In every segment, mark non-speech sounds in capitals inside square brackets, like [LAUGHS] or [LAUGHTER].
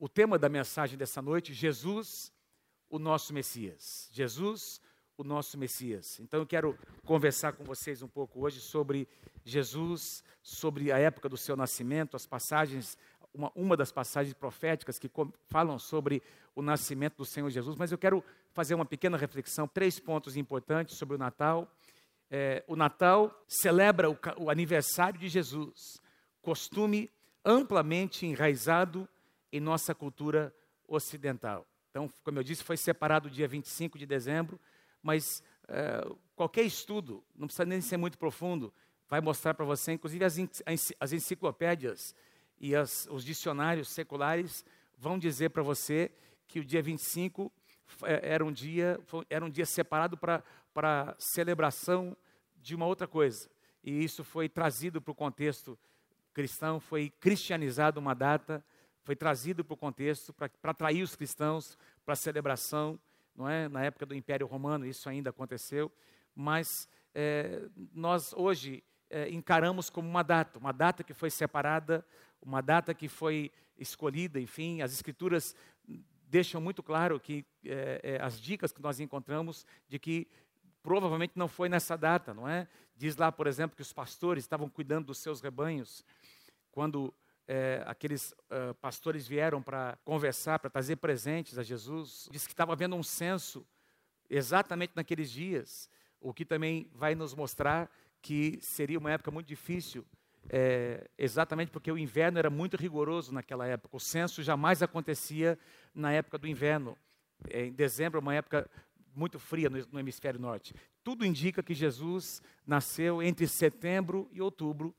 o tema da mensagem dessa noite: Jesus, o nosso Messias. Jesus, o nosso Messias. Então eu quero conversar com vocês um pouco hoje sobre Jesus, sobre a época do seu nascimento, as passagens, uma, uma das passagens proféticas que falam sobre o nascimento do Senhor Jesus, mas eu quero fazer uma pequena reflexão, três pontos importantes sobre o Natal. É, o Natal celebra o, o aniversário de Jesus, costume amplamente enraizado em nossa cultura ocidental. Então, como eu disse, foi separado dia 25 de dezembro mas é, qualquer estudo, não precisa nem ser muito profundo, vai mostrar para você, inclusive as, as enciclopédias e as, os dicionários seculares vão dizer para você que o dia 25 é, era um dia, era um dia separado para celebração de uma outra coisa. E isso foi trazido para o contexto cristão, foi cristianizado uma data, foi trazido para o contexto para atrair os cristãos para a celebração não é? Na época do Império Romano isso ainda aconteceu, mas é, nós hoje é, encaramos como uma data, uma data que foi separada, uma data que foi escolhida, enfim, as escrituras deixam muito claro que é, as dicas que nós encontramos de que provavelmente não foi nessa data, não é? Diz lá, por exemplo, que os pastores estavam cuidando dos seus rebanhos quando é, aqueles uh, pastores vieram para conversar, para trazer presentes a Jesus. Diz que estava havendo um censo exatamente naqueles dias, o que também vai nos mostrar que seria uma época muito difícil, é, exatamente porque o inverno era muito rigoroso naquela época. O censo jamais acontecia na época do inverno. É, em dezembro é uma época muito fria no, no hemisfério norte. Tudo indica que Jesus nasceu entre setembro e outubro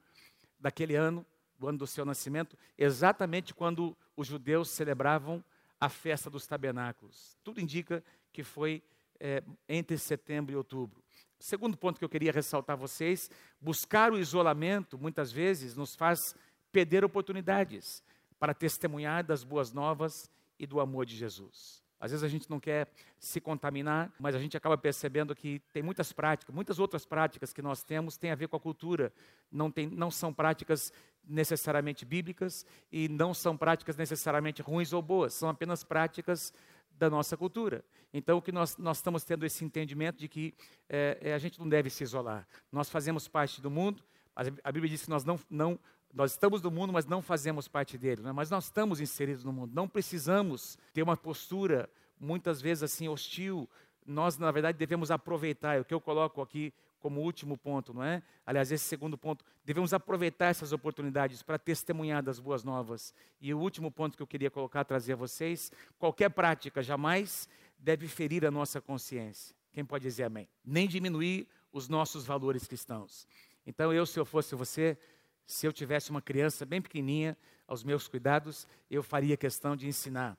daquele ano do ano do seu nascimento, exatamente quando os judeus celebravam a festa dos tabernáculos. Tudo indica que foi é, entre setembro e outubro. Segundo ponto que eu queria ressaltar a vocês: buscar o isolamento, muitas vezes, nos faz perder oportunidades para testemunhar das boas novas e do amor de Jesus. Às vezes a gente não quer se contaminar, mas a gente acaba percebendo que tem muitas práticas, muitas outras práticas que nós temos têm a ver com a cultura. Não, tem, não são práticas necessariamente bíblicas e não são práticas necessariamente ruins ou boas, são apenas práticas da nossa cultura. Então, o que nós, nós estamos tendo esse entendimento de que é, é, a gente não deve se isolar. Nós fazemos parte do mundo, a Bíblia diz que nós não, não nós estamos no mundo, mas não fazemos parte dele. Né? Mas nós estamos inseridos no mundo. Não precisamos ter uma postura, muitas vezes assim, hostil. Nós, na verdade, devemos aproveitar. É o que eu coloco aqui como último ponto, não é? Aliás, esse segundo ponto. Devemos aproveitar essas oportunidades para testemunhar das boas novas. E o último ponto que eu queria colocar, trazer a vocês: qualquer prática jamais deve ferir a nossa consciência. Quem pode dizer amém? Nem diminuir os nossos valores cristãos. Então, eu, se eu fosse você, se eu tivesse uma criança bem pequenininha aos meus cuidados, eu faria questão de ensinar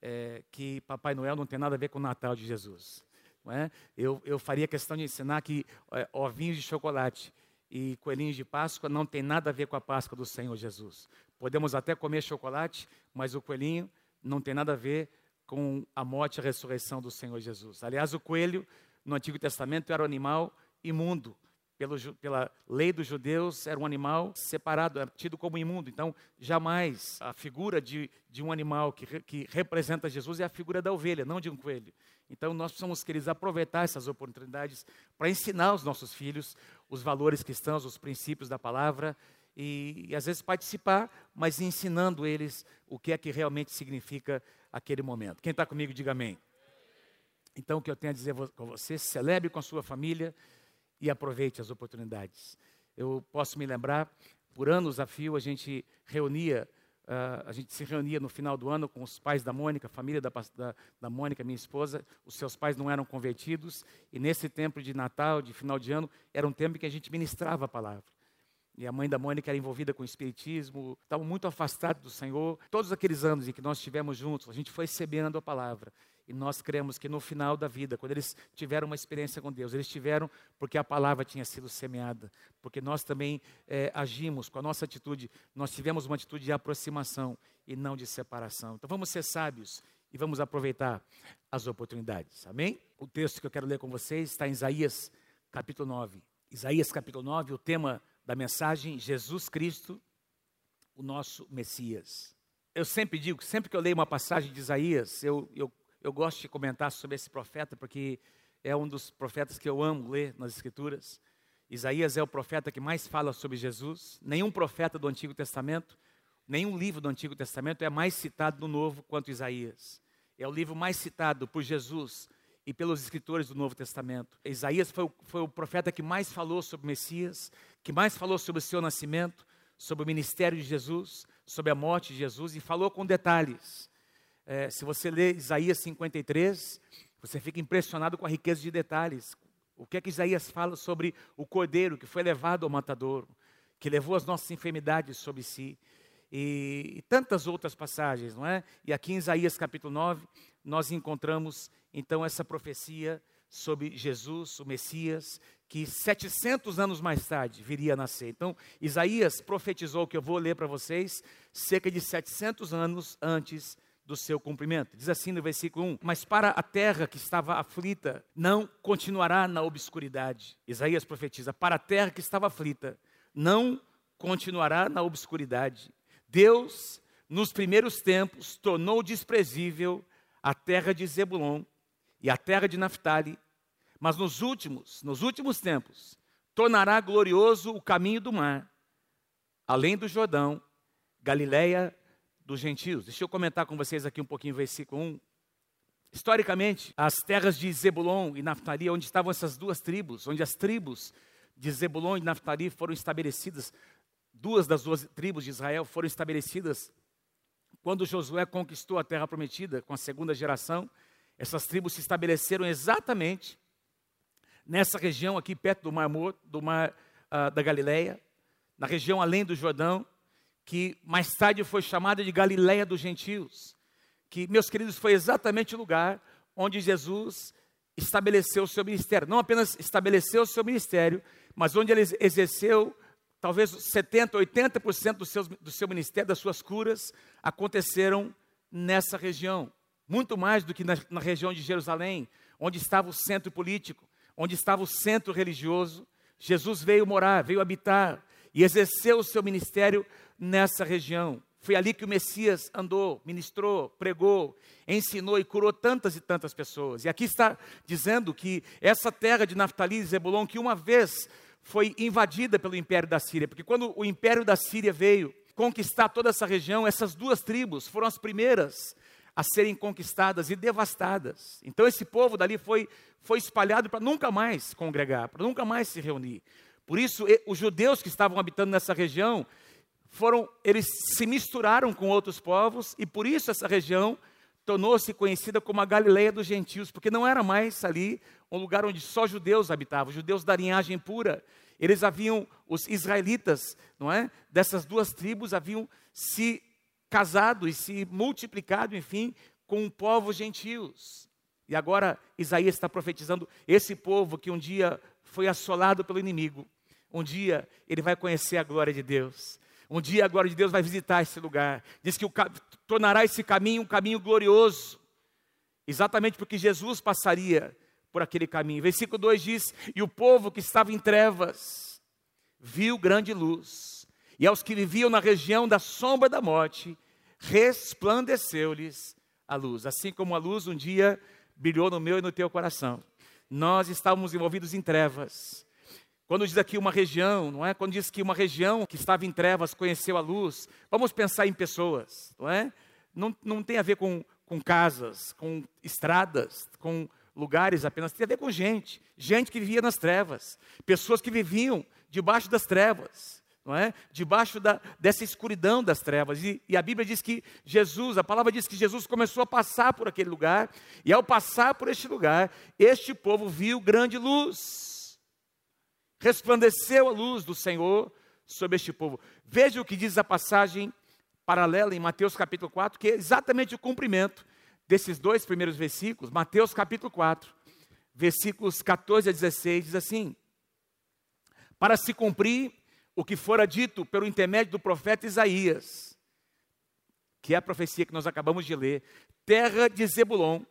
é, que Papai Noel não tem nada a ver com o Natal de Jesus. É? eu, eu faria questão de ensinar que é, ovinhos de chocolate e coelhinhos de Páscoa não tem nada a ver com a Páscoa do Senhor Jesus. Podemos até comer chocolate, mas o coelhinho não tem nada a ver com a morte e a ressurreição do Senhor Jesus. Aliás, o coelho no Antigo Testamento era um animal imundo, pelo, pela lei dos judeus, era um animal separado, era tido como imundo. Então, jamais a figura de, de um animal que, que representa Jesus é a figura da ovelha, não de um coelho. Então, nós precisamos, queridos, aproveitar essas oportunidades para ensinar aos nossos filhos os valores cristãos, os princípios da palavra e, e, às vezes participar, mas ensinando eles o que é que realmente significa aquele momento. Quem está comigo, diga amém. Então, o que eu tenho a dizer com você, celebre com a sua família, e aproveite as oportunidades. Eu posso me lembrar, por anos a fio, a gente reunia, uh, a gente se reunia no final do ano com os pais da Mônica, a família da, da, da Mônica, minha esposa. Os seus pais não eram convertidos, e nesse tempo de Natal, de final de ano, era um tempo que a gente ministrava a palavra. E a mãe da Mônica era envolvida com o espiritismo, estavam muito afastados do Senhor. Todos aqueles anos em que nós estivemos juntos, a gente foi recebendo a palavra. E nós cremos que no final da vida, quando eles tiveram uma experiência com Deus, eles tiveram porque a palavra tinha sido semeada, porque nós também é, agimos com a nossa atitude, nós tivemos uma atitude de aproximação e não de separação. Então vamos ser sábios e vamos aproveitar as oportunidades. Amém? O texto que eu quero ler com vocês está em Isaías capítulo 9. Isaías capítulo 9, o tema da mensagem: Jesus Cristo, o nosso Messias. eu sempre digo, sempre que eu leio uma passagem de Isaías, eu, eu, eu gosto de comentar sobre esse profeta, porque é um dos profetas que eu amo ler nas Escrituras. Isaías é o profeta que mais fala sobre Jesus. Nenhum profeta do Antigo Testamento, nenhum livro do Antigo Testamento é mais citado no Novo quanto Isaías. É o livro mais citado por Jesus e pelos escritores do Novo Testamento. Isaías foi o, foi o profeta que mais falou sobre o Messias, que mais falou sobre o seu nascimento, sobre o ministério de Jesus, sobre a morte de Jesus, e falou com detalhes. É, se você lê Isaías 53, você fica impressionado com a riqueza de detalhes. O que é que Isaías fala sobre o cordeiro que foi levado ao matadouro, que levou as nossas enfermidades sobre si, e, e tantas outras passagens, não é? E aqui em Isaías capítulo 9, nós encontramos então essa profecia sobre Jesus, o Messias, que 700 anos mais tarde viria a nascer. Então, Isaías profetizou, que eu vou ler para vocês, cerca de 700 anos antes do seu cumprimento. Diz assim no versículo 1: Mas para a terra que estava aflita, não continuará na obscuridade. Isaías profetiza: Para a terra que estava aflita, não continuará na obscuridade. Deus, nos primeiros tempos, tornou desprezível a terra de Zebulon e a terra de Naphtali, mas nos últimos, nos últimos tempos, tornará glorioso o caminho do mar, além do Jordão, Galileia dos gentios. Deixa eu comentar com vocês aqui um pouquinho o versículo 1. Historicamente, as terras de Zebulon e Naphtali, onde estavam essas duas tribos, onde as tribos de Zebulon e Naphtali foram estabelecidas, duas das duas tribos de Israel foram estabelecidas quando Josué conquistou a terra prometida com a segunda geração, essas tribos se estabeleceram exatamente nessa região aqui perto do Mar do Mar uh, da Galileia, na região além do Jordão, que mais tarde foi chamada de Galileia dos Gentios, que, meus queridos, foi exatamente o lugar onde Jesus estabeleceu o seu ministério. Não apenas estabeleceu o seu ministério, mas onde ele exerceu talvez 70, 80% do seu, do seu ministério, das suas curas, aconteceram nessa região. Muito mais do que na, na região de Jerusalém, onde estava o centro político, onde estava o centro religioso. Jesus veio morar, veio habitar e exerceu o seu ministério nessa região. Foi ali que o Messias andou, ministrou, pregou, ensinou e curou tantas e tantas pessoas. E aqui está dizendo que essa terra de Naftali e Zebulon, que uma vez foi invadida pelo império da Síria, porque quando o império da Síria veio conquistar toda essa região, essas duas tribos foram as primeiras a serem conquistadas e devastadas. Então esse povo dali foi, foi espalhado para nunca mais congregar, para nunca mais se reunir. Por isso, os judeus que estavam habitando nessa região foram, eles se misturaram com outros povos e por isso essa região tornou-se conhecida como a Galileia dos gentios, porque não era mais ali um lugar onde só judeus habitavam, judeus da linhagem pura. Eles haviam, os israelitas, não é? Dessas duas tribos haviam se casado e se multiplicado, enfim, com povos gentios. E agora Isaías está profetizando esse povo que um dia foi assolado pelo inimigo. Um dia ele vai conhecer a glória de Deus. Um dia a glória de Deus vai visitar esse lugar. Diz que o, tornará esse caminho um caminho glorioso. Exatamente porque Jesus passaria por aquele caminho. Versículo 2 diz: E o povo que estava em trevas viu grande luz, e aos que viviam na região da sombra da morte, resplandeceu-lhes a luz. Assim como a luz um dia brilhou no meu e no teu coração. Nós estávamos envolvidos em trevas. Quando diz aqui uma região, não é? Quando diz que uma região que estava em trevas conheceu a luz, vamos pensar em pessoas, não é? Não, não tem a ver com, com casas, com estradas, com lugares apenas, tem a ver com gente, gente que vivia nas trevas, pessoas que viviam debaixo das trevas, não é? Debaixo da, dessa escuridão das trevas. E, e, a Bíblia diz que Jesus, a palavra diz que Jesus começou a passar por aquele lugar, e ao passar por este lugar, este povo viu grande luz. Resplandeceu a luz do Senhor sobre este povo. Veja o que diz a passagem paralela em Mateus capítulo 4, que é exatamente o cumprimento desses dois primeiros versículos, Mateus capítulo 4, versículos 14 a 16, diz assim: Para se cumprir o que fora dito pelo intermédio do profeta Isaías, que é a profecia que nós acabamos de ler, terra de Zebulon,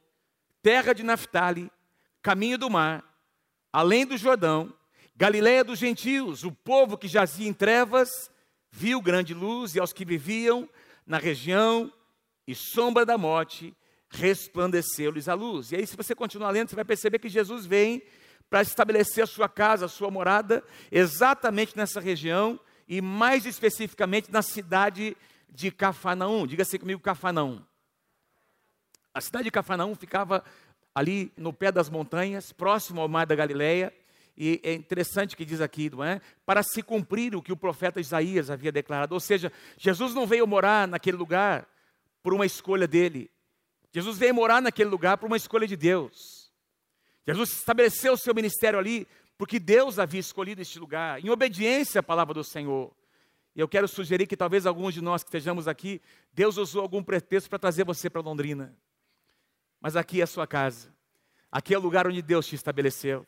terra de Naphtali, caminho do mar, além do Jordão, Galiléia dos gentios, o povo que jazia em trevas, viu grande luz, e aos que viviam na região e sombra da morte, resplandeceu-lhes a luz. E aí, se você continuar lendo, você vai perceber que Jesus vem para estabelecer a sua casa, a sua morada, exatamente nessa região e mais especificamente na cidade de Cafarnaum. Diga assim comigo, Cafarnaum. A cidade de Cafarnaum ficava ali no pé das montanhas, próximo ao mar da Galileia. E é interessante que diz aqui, não é? Para se cumprir o que o profeta Isaías havia declarado. Ou seja, Jesus não veio morar naquele lugar por uma escolha dele. Jesus veio morar naquele lugar por uma escolha de Deus. Jesus estabeleceu o seu ministério ali porque Deus havia escolhido este lugar, em obediência à palavra do Senhor. E eu quero sugerir que talvez alguns de nós que estejamos aqui, Deus usou algum pretexto para trazer você para Londrina. Mas aqui é a sua casa. Aqui é o lugar onde Deus te estabeleceu.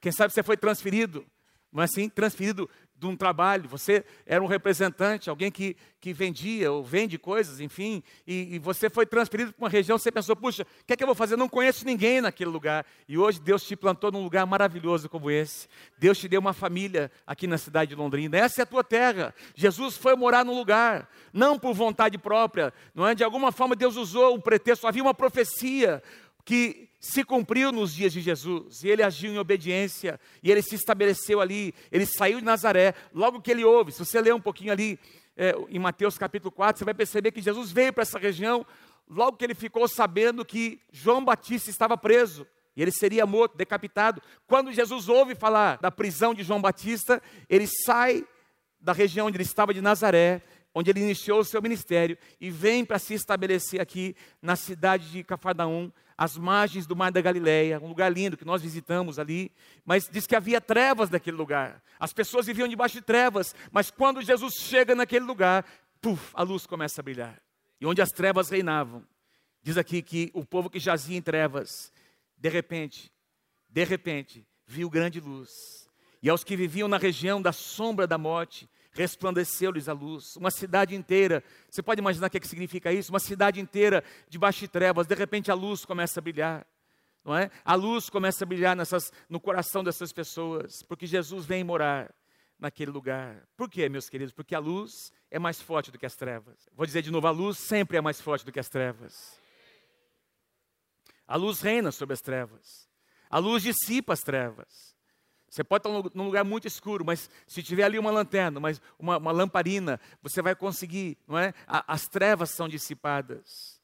Quem sabe você foi transferido, não é assim? Transferido de um trabalho, você era um representante, alguém que, que vendia ou vende coisas, enfim, e, e você foi transferido para uma região, você pensou, puxa, o que é que eu vou fazer? Não conheço ninguém naquele lugar. E hoje Deus te plantou num lugar maravilhoso como esse. Deus te deu uma família aqui na cidade de Londrina. Essa é a tua terra. Jesus foi morar num lugar, não por vontade própria, não é? De alguma forma Deus usou um pretexto, havia uma profecia que se cumpriu nos dias de Jesus, e ele agiu em obediência, e ele se estabeleceu ali, ele saiu de Nazaré, logo que ele ouve, se você ler um pouquinho ali é, em Mateus capítulo 4, você vai perceber que Jesus veio para essa região, logo que ele ficou sabendo que João Batista estava preso, e ele seria morto, decapitado. Quando Jesus ouve falar da prisão de João Batista, ele sai da região onde ele estava de Nazaré, onde ele iniciou o seu ministério, e vem para se estabelecer aqui na cidade de Cafarnaum, às margens do Mar da Galileia, um lugar lindo que nós visitamos ali, mas diz que havia trevas naquele lugar. As pessoas viviam debaixo de trevas, mas quando Jesus chega naquele lugar, puf, a luz começa a brilhar. E onde as trevas reinavam, diz aqui que o povo que jazia em trevas, de repente, de repente, viu grande luz. E aos que viviam na região da sombra da morte, resplandeceu-lhes a luz. Uma cidade inteira, você pode imaginar o que, é que significa isso? Uma cidade inteira debaixo de trevas, de repente a luz começa a brilhar. Não é? A luz começa a brilhar nessas, no coração dessas pessoas, porque Jesus vem morar naquele lugar. Por quê, meus queridos? Porque a luz é mais forte do que as trevas. Vou dizer de novo: a luz sempre é mais forte do que as trevas. A luz reina sobre as trevas. A luz dissipa as trevas. Você pode estar num lugar muito escuro, mas se tiver ali uma lanterna, mas uma, uma lamparina, você vai conseguir, não é? As trevas são dissipadas.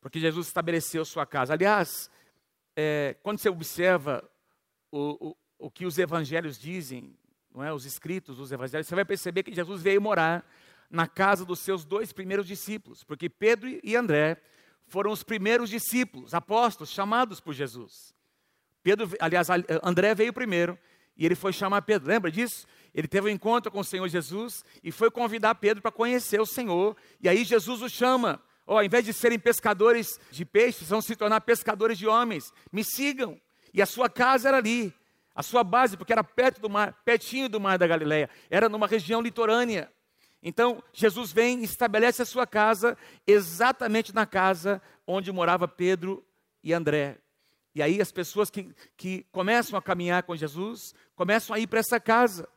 Porque Jesus estabeleceu sua casa. Aliás, é, quando você observa o, o, o que os evangelhos dizem, não é? os escritos dos evangelhos, você vai perceber que Jesus veio morar na casa dos seus dois primeiros discípulos, porque Pedro e André foram os primeiros discípulos, apóstolos, chamados por Jesus. Pedro, aliás, André veio primeiro e ele foi chamar Pedro. Lembra disso? Ele teve um encontro com o Senhor Jesus e foi convidar Pedro para conhecer o Senhor. E aí Jesus o chama. Ó, oh, ao invés de serem pescadores de peixes, vão se tornar pescadores de homens. Me sigam. E a sua casa era ali. A sua base, porque era perto do mar, pertinho do mar da Galileia. Era numa região litorânea. Então, Jesus vem e estabelece a sua casa exatamente na casa onde morava Pedro e André. E aí as pessoas que, que começam a caminhar com Jesus, começam a ir para essa casa.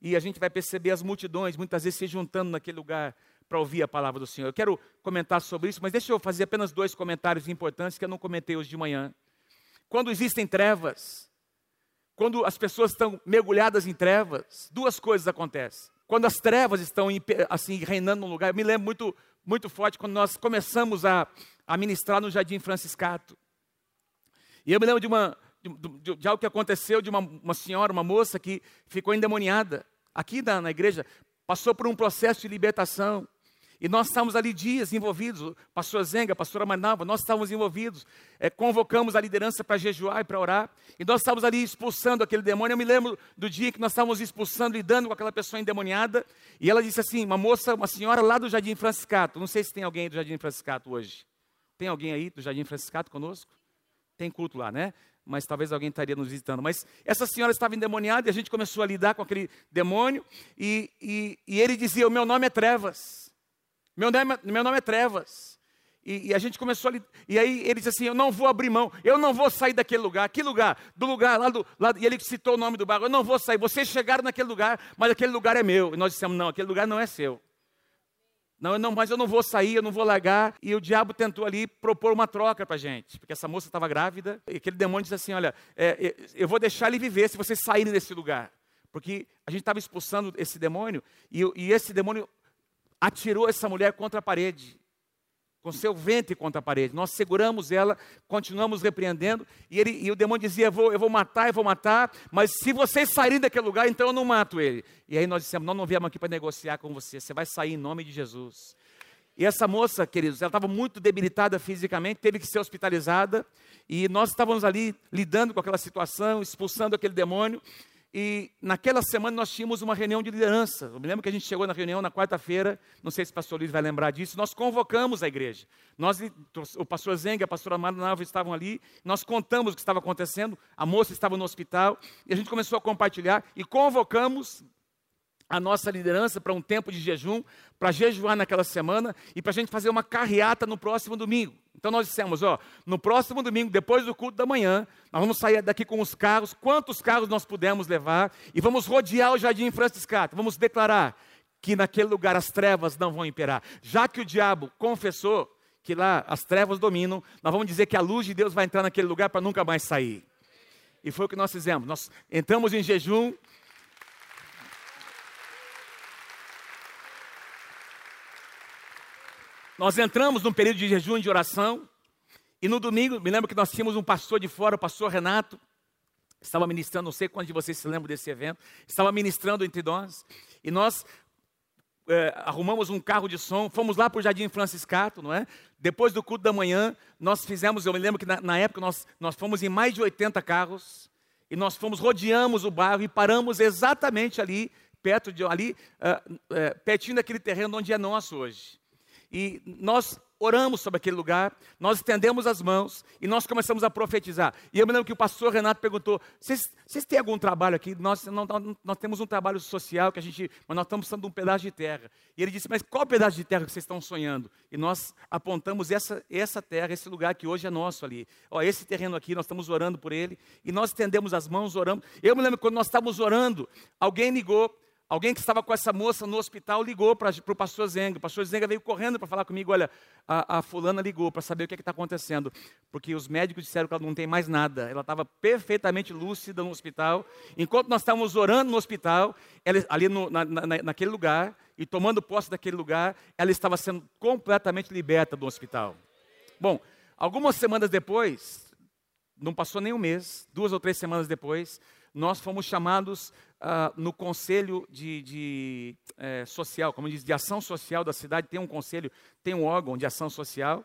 E a gente vai perceber as multidões, muitas vezes se juntando naquele lugar para ouvir a palavra do Senhor. Eu quero comentar sobre isso, mas deixa eu fazer apenas dois comentários importantes que eu não comentei hoje de manhã. Quando existem trevas, quando as pessoas estão mergulhadas em trevas, duas coisas acontecem. Quando as trevas estão assim reinando no lugar, eu me lembro muito, muito forte quando nós começamos a, a ministrar no Jardim Franciscato. E eu me lembro de, uma, de, de algo que aconteceu de uma, uma, senhora, uma moça que ficou endemoniada aqui na, na igreja, passou por um processo de libertação. E nós estávamos ali dias envolvidos, pastor Zenga, pastora Manava, nós estávamos envolvidos, é, convocamos a liderança para jejuar e para orar, e nós estávamos ali expulsando aquele demônio. Eu me lembro do dia que nós estávamos expulsando, lidando com aquela pessoa endemoniada, e ela disse assim: uma moça, uma senhora lá do Jardim Franciscato, não sei se tem alguém do Jardim Franciscato hoje. Tem alguém aí do Jardim Franciscato conosco? Tem culto lá, né? Mas talvez alguém estaria nos visitando. Mas essa senhora estava endemoniada e a gente começou a lidar com aquele demônio. E, e, e ele dizia: O meu nome é Trevas. Meu nome, meu nome é Trevas. E, e, a gente começou a. E aí ele disse assim: Eu não vou abrir mão, eu não vou sair daquele lugar. Que lugar? Do lugar lá do. Lá, e ele citou o nome do bairro: Eu não vou sair. Vocês chegaram naquele lugar, mas aquele lugar é meu. E nós dissemos: Não, aquele lugar não é seu. Não, não, mas eu não vou sair, eu não vou largar. E o diabo tentou ali propor uma troca para a gente, porque essa moça estava grávida. E aquele demônio disse assim: Olha, é, é, eu vou deixar ele viver se vocês saírem desse lugar. Porque a gente estava expulsando esse demônio, e, e esse demônio atirou essa mulher contra a parede com seu ventre contra a parede. Nós seguramos ela, continuamos repreendendo, e, ele, e o demônio dizia: eu vou, eu vou matar, eu vou matar, mas se vocês saírem daquele lugar, então eu não mato ele. E aí nós dissemos: nós não viemos aqui para negociar com você, você vai sair em nome de Jesus. E essa moça, queridos, ela estava muito debilitada fisicamente, teve que ser hospitalizada, e nós estávamos ali lidando com aquela situação, expulsando aquele demônio. E naquela semana nós tínhamos uma reunião de liderança. Eu me lembro que a gente chegou na reunião na quarta-feira, não sei se o pastor Luiz vai lembrar disso, nós convocamos a igreja. Nós, o pastor Zenga, a pastora Amanda Nava estavam ali, nós contamos o que estava acontecendo, a moça estava no hospital, e a gente começou a compartilhar e convocamos a nossa liderança para um tempo de jejum, para jejuar naquela semana e para a gente fazer uma carreata no próximo domingo. Então nós dissemos, ó, no próximo domingo, depois do culto da manhã, nós vamos sair daqui com os carros, quantos carros nós pudermos levar, e vamos rodear o Jardim Franciscato, vamos declarar que naquele lugar as trevas não vão imperar. Já que o diabo confessou que lá as trevas dominam, nós vamos dizer que a luz de Deus vai entrar naquele lugar para nunca mais sair. E foi o que nós fizemos. Nós entramos em jejum, Nós entramos num período de jejum e de oração, e no domingo, me lembro que nós tínhamos um pastor de fora, o pastor Renato, estava ministrando, não sei quantos de vocês se lembram desse evento, estava ministrando entre nós, e nós é, arrumamos um carro de som, fomos lá para o Jardim Franciscato, não é? Depois do culto da manhã, nós fizemos, eu me lembro que na, na época nós, nós fomos em mais de 80 carros, e nós fomos, rodeamos o bairro e paramos exatamente ali, perto de ali, uh, uh, pertinho daquele terreno onde é nosso hoje. E nós oramos sobre aquele lugar, nós estendemos as mãos e nós começamos a profetizar. E eu me lembro que o pastor Renato perguntou: vocês, têm algum trabalho aqui? Nós, não, nós temos um trabalho social que a gente, mas nós estamos precisando de um pedaço de terra. E ele disse: Mas qual pedaço de terra que vocês estão sonhando? E nós apontamos essa, essa terra, esse lugar que hoje é nosso ali. Ó, esse terreno aqui, nós estamos orando por ele. E nós estendemos as mãos, oramos. Eu me lembro quando nós estávamos orando, alguém ligou Alguém que estava com essa moça no hospital ligou para o pastor Zenga. O pastor Zenga veio correndo para falar comigo: olha, a, a fulana ligou para saber o que é está acontecendo. Porque os médicos disseram que ela não tem mais nada. Ela estava perfeitamente lúcida no hospital. Enquanto nós estávamos orando no hospital, ela, ali no, na, na, naquele lugar, e tomando posse daquele lugar, ela estava sendo completamente liberta do hospital. Bom, algumas semanas depois, não passou nem um mês, duas ou três semanas depois, nós fomos chamados uh, no conselho de, de é, social, como diz, de ação social da cidade, tem um conselho, tem um órgão de ação social,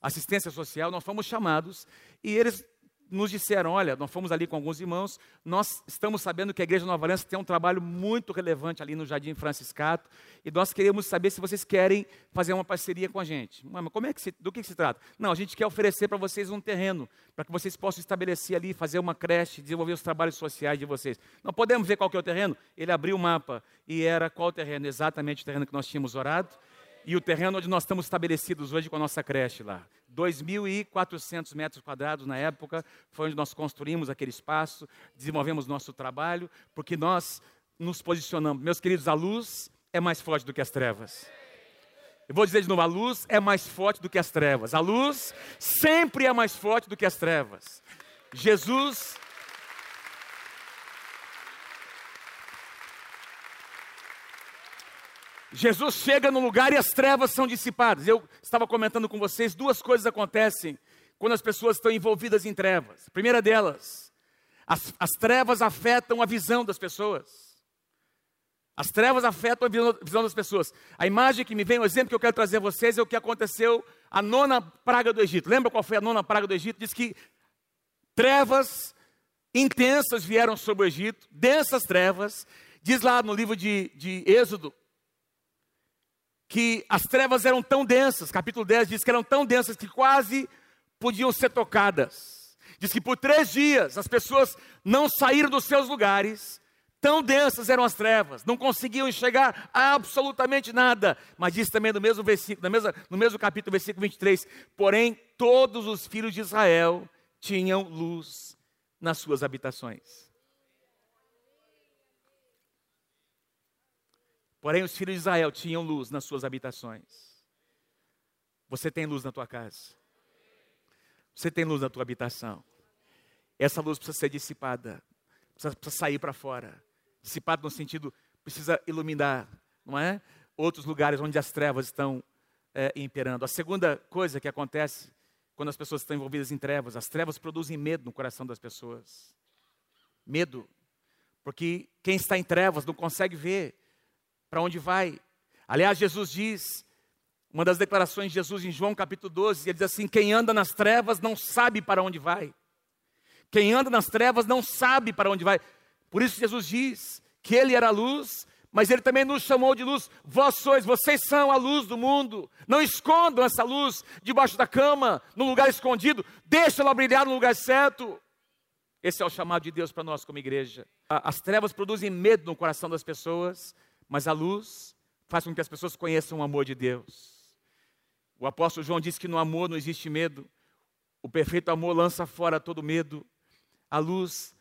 assistência social, nós fomos chamados e eles nos disseram: olha, nós fomos ali com alguns irmãos, nós estamos sabendo que a Igreja Nova Aliança tem um trabalho muito relevante ali no Jardim Franciscato, e nós queremos saber se vocês querem fazer uma parceria com a gente. Mas como é que se, do que, se trata? Não, a gente quer oferecer para vocês um terreno, para que vocês possam estabelecer ali, fazer uma creche, desenvolver os trabalhos sociais de vocês. Não podemos ver qual é o terreno? Ele abriu o mapa e era qual o terreno? Exatamente o terreno que nós tínhamos orado e o terreno onde nós estamos estabelecidos hoje com a nossa creche lá. 2.400 metros quadrados na época, foi onde nós construímos aquele espaço, desenvolvemos nosso trabalho, porque nós nos posicionamos. Meus queridos, a luz é mais forte do que as trevas. Eu vou dizer de novo: a luz é mais forte do que as trevas. A luz sempre é mais forte do que as trevas. Jesus Jesus chega no lugar e as trevas são dissipadas. Eu estava comentando com vocês, duas coisas acontecem quando as pessoas estão envolvidas em trevas. A primeira delas, as, as trevas afetam a visão das pessoas. As trevas afetam a visão das pessoas. A imagem que me vem, o exemplo que eu quero trazer a vocês é o que aconteceu a nona praga do Egito. Lembra qual foi a nona praga do Egito? Diz que trevas intensas vieram sobre o Egito, densas trevas. Diz lá no livro de, de Êxodo, que as trevas eram tão densas, capítulo 10 diz que eram tão densas que quase podiam ser tocadas. Diz que por três dias as pessoas não saíram dos seus lugares, tão densas eram as trevas, não conseguiam enxergar absolutamente nada. Mas diz também no mesmo versículo, no mesmo capítulo, versículo 23, porém todos os filhos de Israel tinham luz nas suas habitações. Porém, os filhos de Israel tinham luz nas suas habitações. Você tem luz na tua casa. Você tem luz na tua habitação. Essa luz precisa ser dissipada, precisa, precisa sair para fora. Dissipado no sentido, precisa iluminar, não é? Outros lugares onde as trevas estão é, imperando. A segunda coisa que acontece quando as pessoas estão envolvidas em trevas, as trevas produzem medo no coração das pessoas. Medo. Porque quem está em trevas não consegue ver para onde vai. Aliás, Jesus diz, uma das declarações de Jesus em João capítulo 12, ele diz assim: Quem anda nas trevas não sabe para onde vai. Quem anda nas trevas não sabe para onde vai. Por isso Jesus diz que ele era a luz, mas ele também nos chamou de luz. Vós sois, vocês são a luz do mundo. Não escondam essa luz debaixo da cama, no lugar escondido. Deixa ela brilhar no lugar certo. Esse é o chamado de Deus para nós como igreja. As trevas produzem medo no coração das pessoas, mas a luz faz com que as pessoas conheçam o amor de Deus. O apóstolo João diz que no amor não existe medo. O perfeito amor lança fora todo medo. A luz,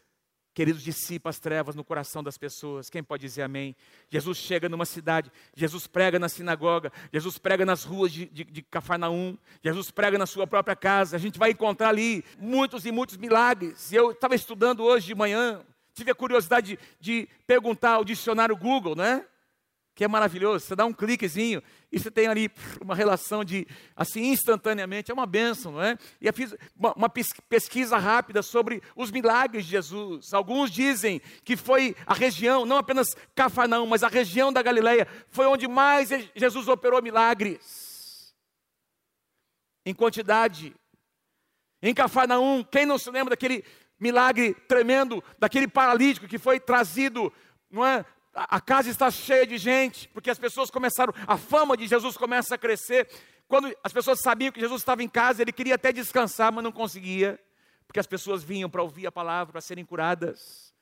queridos, dissipa as trevas no coração das pessoas. Quem pode dizer amém? Jesus chega numa cidade, Jesus prega na sinagoga, Jesus prega nas ruas de, de, de Cafarnaum, Jesus prega na sua própria casa. A gente vai encontrar ali muitos e muitos milagres. Eu estava estudando hoje de manhã, tive a curiosidade de, de perguntar ao dicionário Google, né? Que é maravilhoso. Você dá um cliquezinho e você tem ali uma relação de, assim, instantaneamente, é uma bênção, não é? E eu fiz uma, uma pesquisa rápida sobre os milagres de Jesus. Alguns dizem que foi a região, não apenas Cafarnaum, mas a região da Galileia, foi onde mais Jesus operou milagres. Em quantidade. Em Cafarnaum, quem não se lembra daquele milagre tremendo, daquele paralítico que foi trazido, não é? A casa está cheia de gente, porque as pessoas começaram, a fama de Jesus começa a crescer. Quando as pessoas sabiam que Jesus estava em casa, ele queria até descansar, mas não conseguia, porque as pessoas vinham para ouvir a palavra, para serem curadas.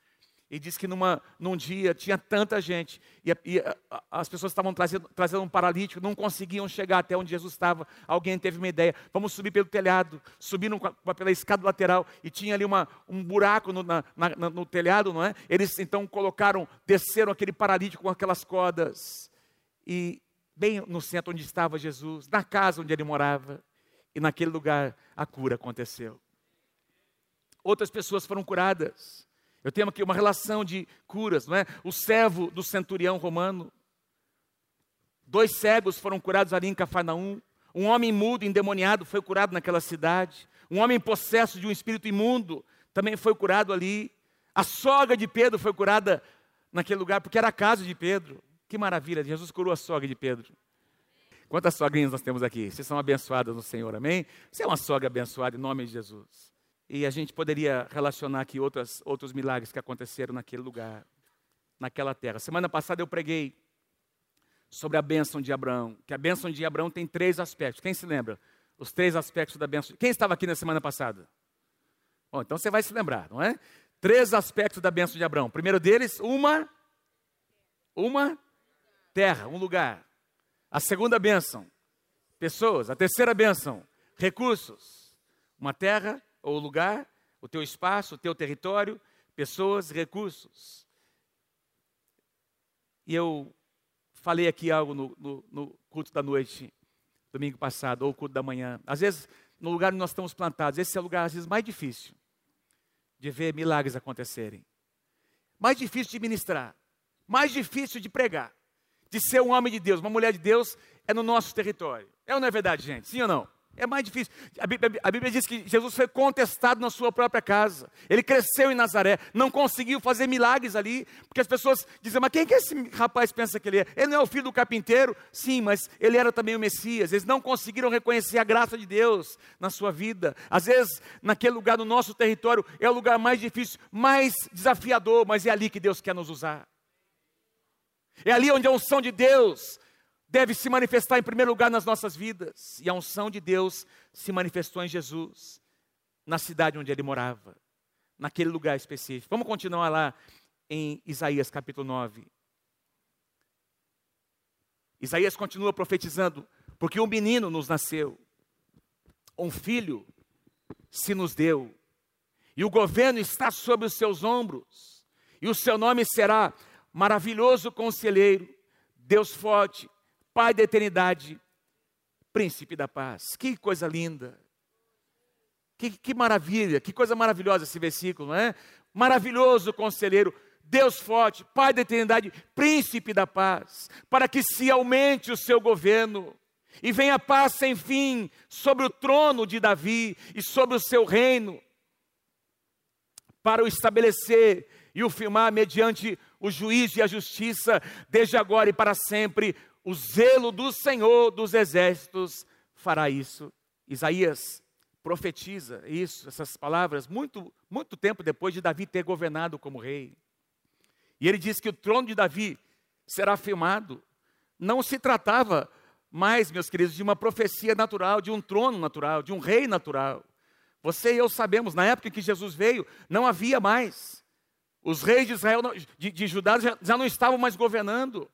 E diz que numa, num dia tinha tanta gente, e, e as pessoas estavam trazendo, trazendo um paralítico, não conseguiam chegar até onde Jesus estava. Alguém teve uma ideia: vamos subir pelo telhado. Subiram pela escada lateral e tinha ali uma, um buraco no, na, na, no telhado, não é? Eles então colocaram, desceram aquele paralítico com aquelas cordas. E bem no centro onde estava Jesus, na casa onde ele morava, e naquele lugar a cura aconteceu. Outras pessoas foram curadas. Eu tenho aqui uma relação de curas, não é? O servo do centurião romano. Dois cegos foram curados ali em Cafarnaum. Um homem mudo, endemoniado, foi curado naquela cidade. Um homem possesso de um espírito imundo também foi curado ali. A sogra de Pedro foi curada naquele lugar, porque era a casa de Pedro. Que maravilha, Jesus curou a sogra de Pedro. Quantas sogrinhas nós temos aqui? Vocês são abençoadas no Senhor, amém? Você é uma sogra abençoada em nome de Jesus. E a gente poderia relacionar aqui outras, outros milagres que aconteceram naquele lugar, naquela terra. Semana passada eu preguei sobre a bênção de Abraão, que a bênção de Abraão tem três aspectos. Quem se lembra? Os três aspectos da bênção. Quem estava aqui na semana passada? Bom, então você vai se lembrar, não é? Três aspectos da bênção de Abraão. Primeiro deles, uma uma terra, um lugar. A segunda bênção, pessoas. A terceira bênção, recursos. Uma terra, ou lugar, o teu espaço, o teu território, pessoas, recursos. E eu falei aqui algo no, no, no, culto da noite, domingo passado, ou culto da manhã. Às vezes, no lugar onde nós estamos plantados, esse é o lugar, às vezes, mais difícil de ver milagres acontecerem. Mais difícil de ministrar. Mais difícil de pregar. De ser um homem de Deus, uma mulher de Deus, é no nosso território. É ou não é verdade, gente? Sim ou não? É mais difícil. A Bíblia, a Bíblia, diz que Jesus foi contestado na sua própria casa. Ele cresceu em Nazaré, não conseguiu fazer milagres ali, porque as pessoas dizem: Mas quem que esse rapaz pensa que ele é? Ele não é o filho do carpinteiro? Sim, mas ele era também o Messias. Eles não conseguiram reconhecer a graça de Deus na sua vida. Às vezes, naquele lugar do nosso território, é o lugar mais difícil, mais desafiador, mas é ali que Deus quer nos usar. É ali onde a unção de Deus deve se manifestar em primeiro lugar nas nossas vidas. E a unção de Deus se manifestou em Jesus, na cidade onde ele morava, naquele lugar específico. Vamos continuar lá em Isaías capítulo 9. Isaías continua profetizando, porque um menino nos nasceu, um filho se nos deu, e o governo está sobre os seus ombros, e o seu nome será maravilhoso conselheiro Deus forte, Pai da eternidade, príncipe da paz. Que coisa linda. Que, que maravilha, que coisa maravilhosa esse versículo, não é? Maravilhoso conselheiro, Deus forte, Pai da eternidade, príncipe da paz, para que se aumente o seu governo e venha paz sem fim sobre o trono de Davi e sobre o seu reino, para o estabelecer e o firmar mediante o juízo e a justiça, desde agora e para sempre. O zelo do Senhor dos exércitos fará isso. Isaías profetiza isso, essas palavras, muito, muito tempo depois de Davi ter governado como rei. E ele diz que o trono de Davi será firmado. Não se tratava mais, meus queridos, de uma profecia natural, de um trono natural, de um rei natural. Você e eu sabemos, na época em que Jesus veio, não havia mais. Os reis de Israel, de, de Judá, já, já, não estavam mais governando,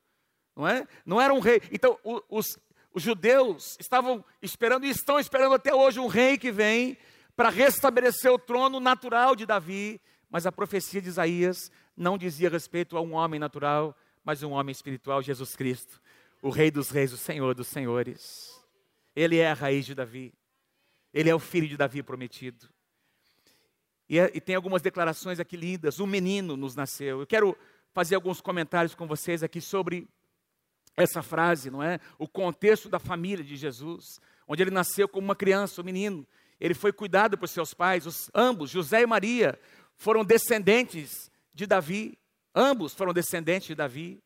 não é? Não era um rei. Então, os, os judeus estavam esperando e estão esperando até hoje um rei que vem para restabelecer o trono natural de Davi. Mas a profecia de Isaías não dizia respeito a um homem natural, mas um homem espiritual, Jesus Cristo, o Rei dos Reis, o Senhor dos Senhores. Ele é a raiz de Davi. Ele é o filho de Davi prometido. E, é, e, tem algumas declarações aqui lindas. Um menino nos nasceu. Eu quero fazer alguns comentários com vocês aqui sobre essa frase, não é? O contexto da família de Jesus, onde ele nasceu como uma criança, um menino. Ele foi cuidado por seus pais, os, ambos, José e Maria, foram descendentes de Davi. Ambos foram descendentes de Davi.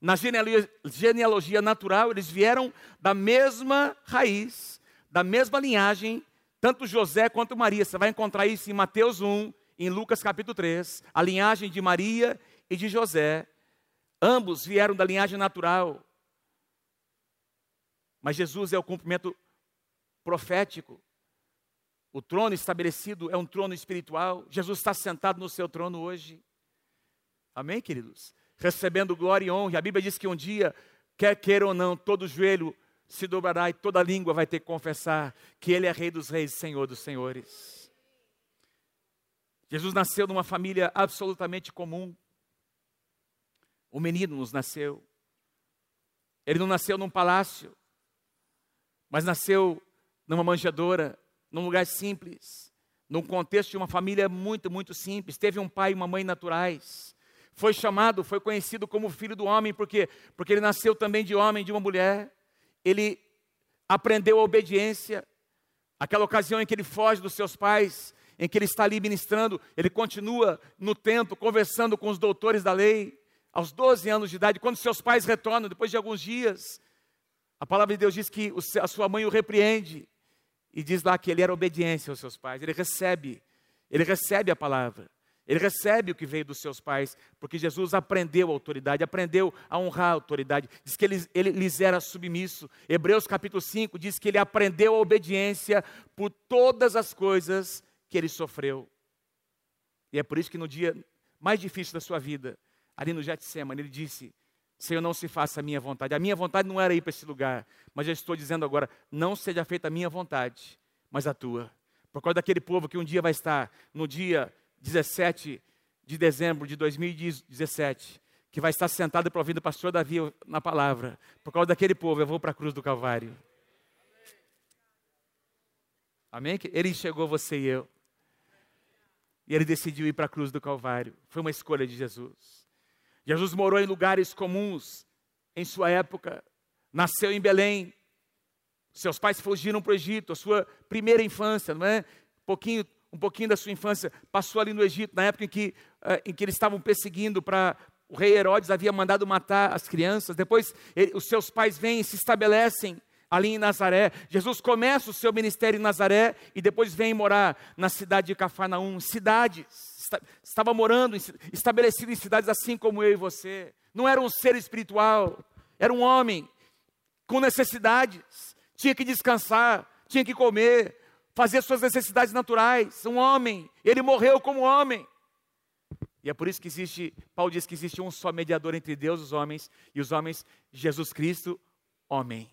Na genealogia, genealogia natural, eles vieram da mesma raiz, da mesma linhagem tanto José quanto Maria. Você vai encontrar isso em Mateus 1, em Lucas capítulo 3. A linhagem de Maria e de José. Ambos vieram da linhagem natural. Mas Jesus é o cumprimento profético. O trono estabelecido é um trono espiritual. Jesus está sentado no seu trono hoje. Amém, queridos? Recebendo glória e honra. A Bíblia diz que um dia, quer queira ou não, todo joelho se dobrará e toda língua vai ter que confessar que Ele é Rei dos Reis, Senhor dos Senhores. Jesus nasceu numa família absolutamente comum. O menino nos nasceu. Ele não nasceu num palácio, mas nasceu numa manjedoura, num lugar simples, num contexto de uma família muito, muito simples. Teve um pai e uma mãe naturais. Foi chamado, foi conhecido como filho do homem, porque porque ele nasceu também de homem, de uma mulher ele aprendeu a obediência. Aquela ocasião em que ele foge dos seus pais, em que ele está ali ministrando, ele continua no templo conversando com os doutores da lei, aos 12 anos de idade, quando seus pais retornam, depois de alguns dias, a palavra de Deus diz que a sua mãe o repreende e diz lá que ele era obediência aos seus pais, ele recebe, ele recebe a palavra. Ele recebe o que veio dos seus pais, porque Jesus aprendeu a autoridade, aprendeu a honrar a autoridade. Diz que ele, ele lhes era submisso. Hebreus capítulo 5 diz que ele aprendeu a obediência por todas as coisas que ele sofreu. E é por isso que no dia mais difícil da sua vida, ali no Getsemane, ele disse: Senhor, não se faça a minha vontade. A minha vontade não era ir para esse lugar, mas eu estou dizendo agora: não seja feita a minha vontade, mas a tua. Por causa daquele povo que um dia vai estar no dia 17 de dezembro de 2017, que vai estar sentado para ouvir pastor Davi na palavra. Por causa daquele povo, eu vou para a cruz do Calvário. Amém? Ele enxergou você e eu. E ele decidiu ir para a cruz do Calvário. Foi uma escolha de Jesus. Jesus morou em lugares comuns em sua época. Nasceu em Belém. Seus pais fugiram para o Egito, a sua primeira infância, não é? Um pouquinho um pouquinho da sua infância, passou ali no Egito, na época em que, uh, em que eles estavam perseguindo para. O rei Herodes havia mandado matar as crianças. Depois, ele, os seus pais vêm e se estabelecem ali em Nazaré. Jesus começa o seu ministério em Nazaré e depois vem morar na cidade de Cafarnaum. Cidades, estava morando, estabelecido em cidades assim como eu e você. Não era um ser espiritual, era um homem com necessidades. Tinha que descansar, tinha que comer, fazer suas necessidades naturais. Um homem, ele morreu como homem. E é por isso que existe, Paulo diz que existe um só mediador entre Deus os homens, e os homens, Jesus Cristo, homem.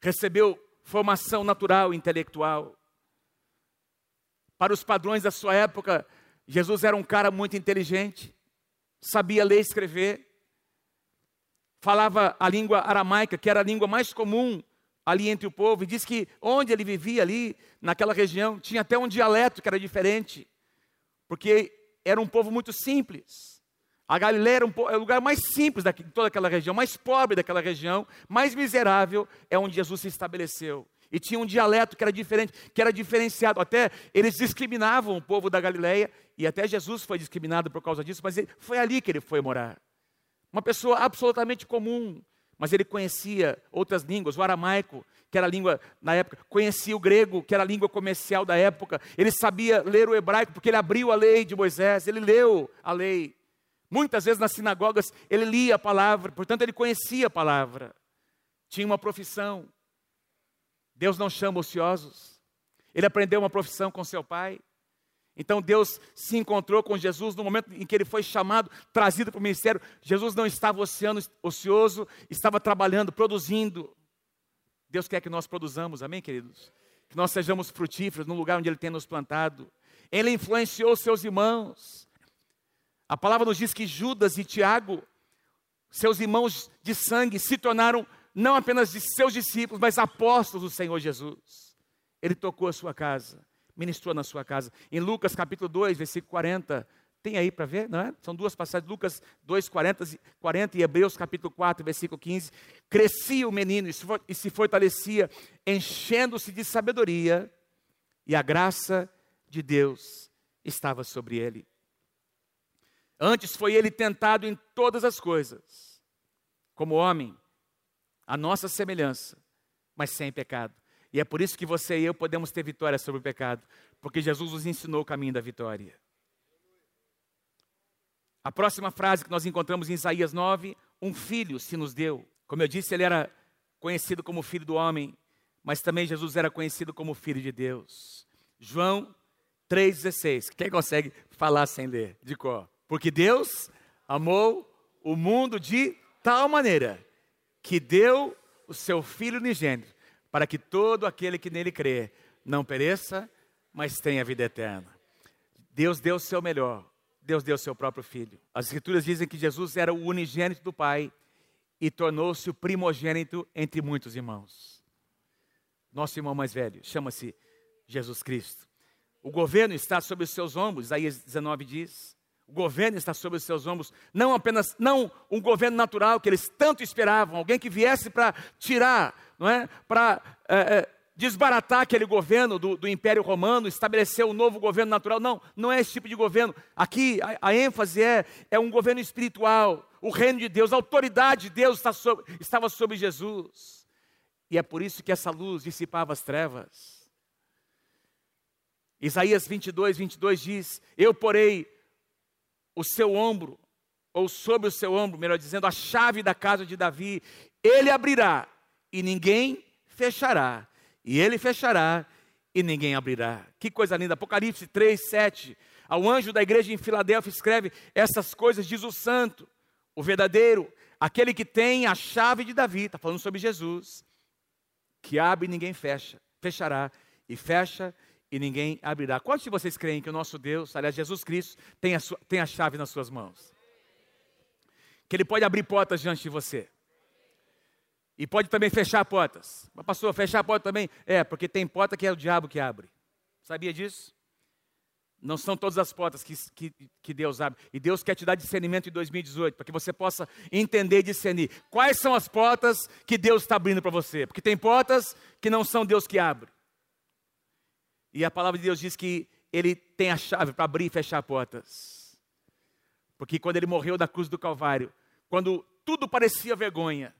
Recebeu formação natural, intelectual. Para os padrões da sua época, Jesus era um cara muito inteligente. sabia ler e escrever, falava a língua aramaica, que era a língua mais comum ali entre o povo, e diz que onde ele vivia ali, naquela região, tinha até um dialeto que era diferente, porque era um povo muito simples. A Galileia era, um, era o lugar mais simples de toda aquela região, mais pobre daquela região, mais miserável, é onde Jesus se estabeleceu. E tinha um dialeto que era diferente, que era diferenciado. Até eles discriminavam o povo da Galileia, e até Jesus foi discriminado por causa disso, mas ele, foi ali que ele foi morar. Uma pessoa absolutamente comum, mas ele conhecia outras línguas, o aramaico, que era a língua na época, conhecia o grego, que era a língua comercial da época, ele sabia ler o hebraico, porque ele abriu a lei de Moisés, ele leu a lei. Muitas vezes nas sinagogas ele lia a palavra, portanto ele conhecia a palavra. Tinha uma profissão. Deus não chama ociosos. Ele aprendeu uma profissão com seu pai. Então Deus se encontrou com Jesus no momento em que ele foi chamado, trazido para o ministério. Jesus não estava ocioso, estava trabalhando, produzindo. Deus quer que nós produzamos, amém, queridos? Que nós sejamos frutíferos no lugar onde Ele tem nos plantado. Ele influenciou seus irmãos. A palavra nos diz que Judas e Tiago, seus irmãos de sangue, se tornaram não apenas de seus discípulos, mas apóstolos do Senhor Jesus. Ele tocou a sua casa, ministrou na sua casa. Em Lucas capítulo 2, versículo 40, tem aí para ver, não é? São duas passagens, Lucas 2, 40, 40 e Hebreus capítulo 4, versículo 15. Crescia o menino e se fortalecia, enchendo-se de sabedoria, e a graça de Deus estava sobre ele. Antes foi ele tentado em todas as coisas, como homem, a nossa semelhança, mas sem pecado. E é por isso que você e eu podemos ter vitória sobre o pecado, porque Jesus nos ensinou o caminho da vitória. A próxima frase que nós encontramos em Isaías 9: Um filho se nos deu. Como eu disse, ele era conhecido como filho do homem, mas também Jesus era conhecido como filho de Deus. João 3,16. Quem consegue falar sem ler de cor? Porque Deus amou o mundo de tal maneira que deu o seu Filho unigênito, para que todo aquele que nele crê não pereça, mas tenha vida eterna. Deus deu o seu melhor, Deus deu o seu próprio Filho. As Escrituras dizem que Jesus era o unigênito do Pai e tornou-se o primogênito entre muitos irmãos. Nosso irmão mais velho chama-se Jesus Cristo. O governo está sobre os seus ombros, Isaías 19 diz. O governo está sobre os seus ombros, não apenas não um governo natural que eles tanto esperavam, alguém que viesse para tirar, não é, para é, é, desbaratar aquele governo do, do, Império Romano, estabelecer um novo governo natural. Não, não é esse tipo de governo. Aqui a, a ênfase é é um governo espiritual, o reino de Deus, a autoridade de Deus está sobre, estava sobre Jesus. E é por isso que essa luz dissipava as trevas. Isaías 22, 22 diz: Eu porei o seu ombro, ou sobre o seu ombro, melhor dizendo, a chave da casa de Davi. Ele abrirá e ninguém fechará, e ele fechará e ninguém abrirá. Que coisa linda. Apocalipse 3, 7. Ao anjo da igreja em Filadélfia escreve: Essas coisas diz o santo, o verdadeiro, aquele que tem a chave de Davi, está falando sobre Jesus, que abre e ninguém fecha, fechará, e fecha e ninguém abrirá. Quantos de vocês creem que o nosso Deus, aliás, Jesus Cristo, tem a, sua, tem a chave nas suas mãos? Que Ele pode abrir portas diante de você. E pode também fechar portas. Mas, pastor, fechar a porta também? É, porque tem porta que é o diabo que abre. Sabia disso? Não são todas as portas que, que, que, Deus abre. E Deus quer te dar discernimento em 2018, para que você possa entender e discernir quais são as portas que Deus está abrindo para você. Porque tem portas que não são Deus que abre. E a palavra de Deus diz que ele tem a chave para abrir e fechar portas. Porque quando ele morreu da cruz do Calvário, quando tudo parecia vergonha,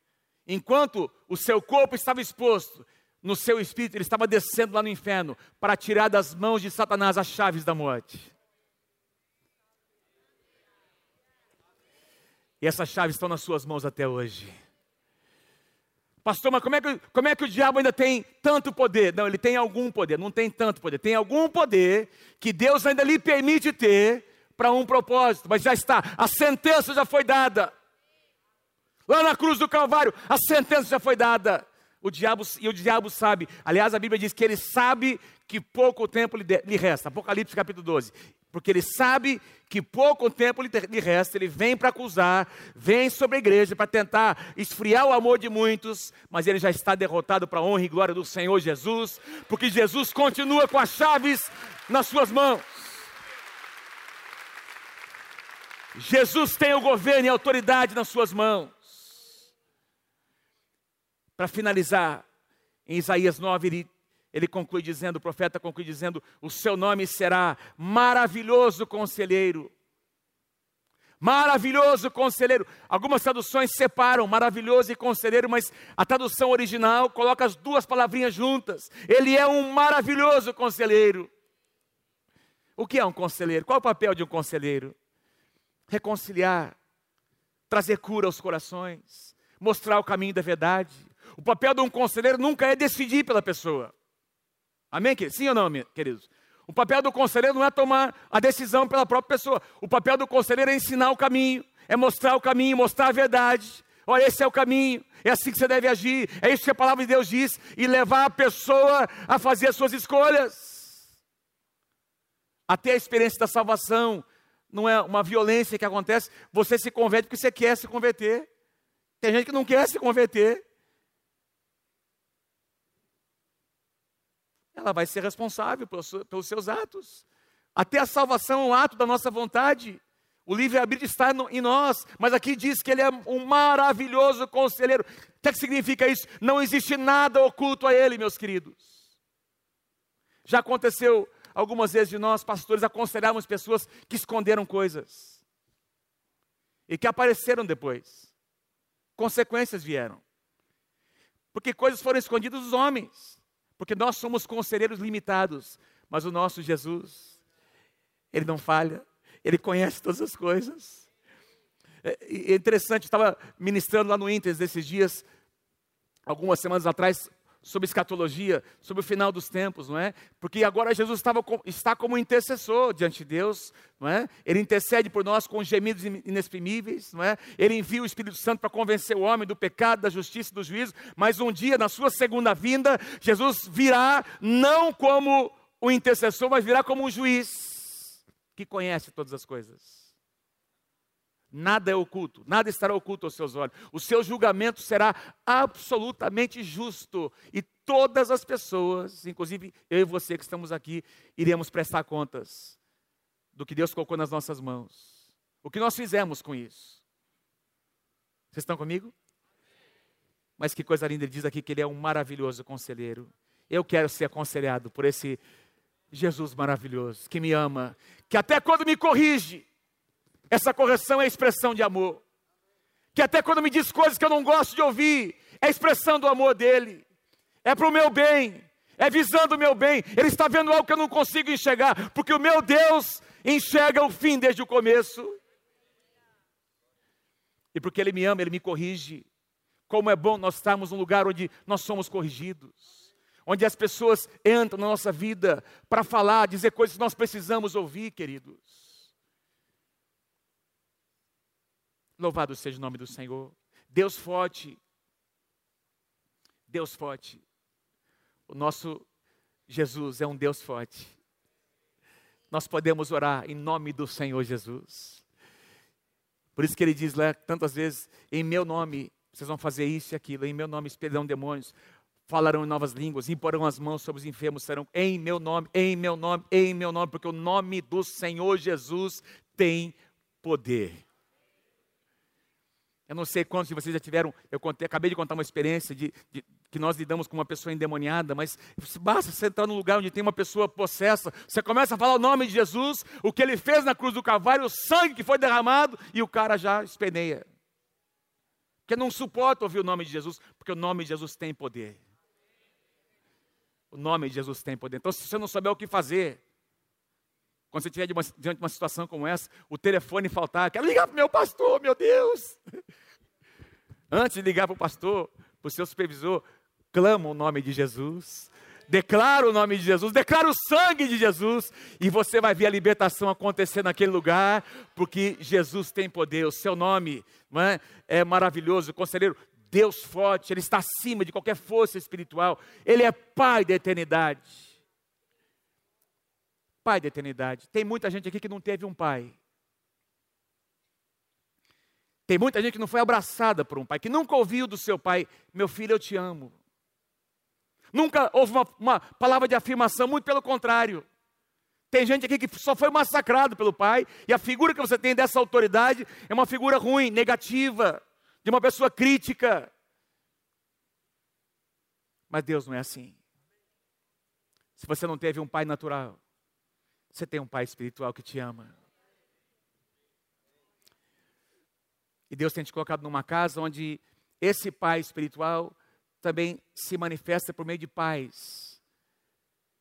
enquanto o seu corpo estava exposto, no seu espírito ele estava descendo lá no inferno para tirar das mãos de Satanás as chaves da morte. E essas chaves estão nas suas mãos até hoje. Pastor, mas como é, que, como é que o diabo ainda tem tanto poder? Não, ele tem algum poder, não tem tanto poder. Tem algum poder que Deus ainda lhe permite ter para um propósito, mas já está, a sentença já foi dada. Lá na cruz do Calvário, a sentença já foi dada. O diabo, e o diabo sabe, aliás, a Bíblia diz que ele sabe que pouco tempo lhe, lhe resta. Apocalipse capítulo 12 porque ele sabe que pouco tempo lhe resta, ele vem para acusar, vem sobre a igreja para tentar esfriar o amor de muitos, mas ele já está derrotado para a honra e glória do Senhor Jesus, porque Jesus continua com as chaves nas suas mãos. Jesus tem o governo e a autoridade nas suas mãos. Para finalizar, em Isaías 9, ele ele conclui dizendo, o profeta conclui dizendo: O seu nome será maravilhoso conselheiro. Maravilhoso conselheiro. Algumas traduções separam maravilhoso e conselheiro, mas a tradução original coloca as duas palavrinhas juntas. Ele é um maravilhoso conselheiro. O que é um conselheiro? Qual é o papel de um conselheiro? Reconciliar, trazer cura aos corações, mostrar o caminho da verdade. O papel de um conselheiro nunca é decidir pela pessoa. Amém, queridos? Sim ou não, queridos? O papel do conselheiro não é tomar a decisão pela própria pessoa. O papel do conselheiro é ensinar o caminho, é mostrar o caminho, mostrar a verdade. Olha, esse é o caminho, é assim que você deve agir, é isso que a palavra de Deus diz, e levar a pessoa a fazer as suas escolhas. Até a experiência da salvação não é uma violência que acontece, você se converte porque você quer se converter. Tem gente que não quer se converter. Ela vai ser responsável pelos seus atos. Até a salvação é um ato da nossa vontade. O livre-arbítrio está em nós, mas aqui diz que ele é um maravilhoso conselheiro. O que, é que significa isso? Não existe nada oculto a ele, meus queridos. Já aconteceu algumas vezes de nós, pastores, aconselharmos pessoas que esconderam coisas e que apareceram depois. Consequências vieram. Porque coisas foram escondidas dos homens. Porque nós somos conselheiros limitados, mas o nosso Jesus, ele não falha, ele conhece todas as coisas. É, é interessante, estava ministrando lá no Inter esses dias, algumas semanas atrás, sobre escatologia, sobre o final dos tempos, não é? Porque agora Jesus estava, está como intercessor diante de Deus, não é? Ele intercede por nós com gemidos inexprimíveis, não é? Ele envia o Espírito Santo para convencer o homem do pecado, da justiça e do juízo, mas um dia, na sua segunda vinda, Jesus virá não como o intercessor, mas virá como um juiz que conhece todas as coisas. Nada é oculto, nada estará oculto aos seus olhos. O seu julgamento será absolutamente justo. E todas as pessoas, inclusive eu e você que estamos aqui, iremos prestar contas do que Deus colocou nas nossas mãos. O que nós fizemos com isso. Vocês estão comigo? Mas que coisa linda, ele diz aqui que ele é um maravilhoso conselheiro. Eu quero ser aconselhado por esse Jesus maravilhoso, que me ama, que até quando me corrige, essa correção é expressão de amor. Que até quando me diz coisas que eu não gosto de ouvir, é expressão do amor dele. É para o meu bem, é visando o meu bem. Ele está vendo algo que eu não consigo enxergar, porque o meu Deus enxerga o fim desde o começo. E porque Ele me ama, Ele me corrige. Como é bom nós estarmos num lugar onde nós somos corrigidos, onde as pessoas entram na nossa vida para falar, dizer coisas que nós precisamos ouvir, queridos. Louvado seja o nome do Senhor. Deus forte. Deus forte. O nosso Jesus é um Deus forte. Nós podemos orar em nome do Senhor Jesus. Por isso que ele diz lá tantas vezes: em meu nome vocês vão fazer isso e aquilo, em meu nome expelirão demônios, falarão em novas línguas, imporão as mãos sobre os enfermos, serão em meu nome, em meu nome, em meu nome, porque o nome do Senhor Jesus tem poder. Eu não sei quantos de vocês já tiveram, eu contei, acabei de contar uma experiência de, de, que nós lidamos com uma pessoa endemoniada, mas basta você entrar num lugar onde tem uma pessoa possessa, você começa a falar o nome de Jesus, o que ele fez na cruz do Calvário, o sangue que foi derramado, e o cara já espeneia. Porque não suporta ouvir o nome de Jesus, porque o nome de Jesus tem poder. O nome de Jesus tem poder. Então, se você não souber o que fazer, quando você estiver diante de uma situação como essa, o telefone faltar, quero ligar para o meu pastor, meu Deus. [LAUGHS] Antes de ligar para o pastor, para o seu supervisor, clama o nome de Jesus. Declara o nome de Jesus, declara o sangue de Jesus, e você vai ver a libertação acontecer naquele lugar, porque Jesus tem poder, o seu nome é? é maravilhoso, conselheiro, Deus forte, Ele está acima de qualquer força espiritual, Ele é Pai da eternidade. Pai da eternidade. Tem muita gente aqui que não teve um pai. Tem muita gente que não foi abraçada por um pai, que nunca ouviu do seu pai: Meu filho, eu te amo. Nunca houve uma, uma palavra de afirmação, muito pelo contrário. Tem gente aqui que só foi massacrado pelo pai, e a figura que você tem dessa autoridade é uma figura ruim, negativa, de uma pessoa crítica. Mas Deus não é assim. Se você não teve um pai natural, você tem um pai espiritual que te ama. E Deus tem te colocado numa casa onde esse pai espiritual também se manifesta por meio de pais,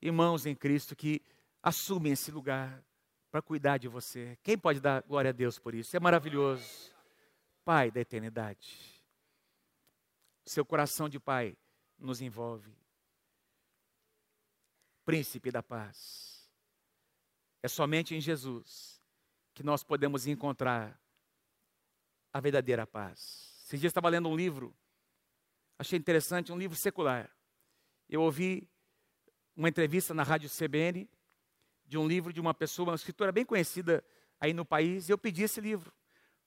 irmãos em Cristo que assumem esse lugar para cuidar de você. Quem pode dar glória a Deus por isso? É maravilhoso. Pai da eternidade. Seu coração de pai nos envolve. Príncipe da paz. É somente em Jesus que nós podemos encontrar a verdadeira paz. Esses dias estava lendo um livro, achei interessante, um livro secular. Eu ouvi uma entrevista na rádio CBN de um livro de uma pessoa, uma escritora bem conhecida aí no país, e eu pedi esse livro,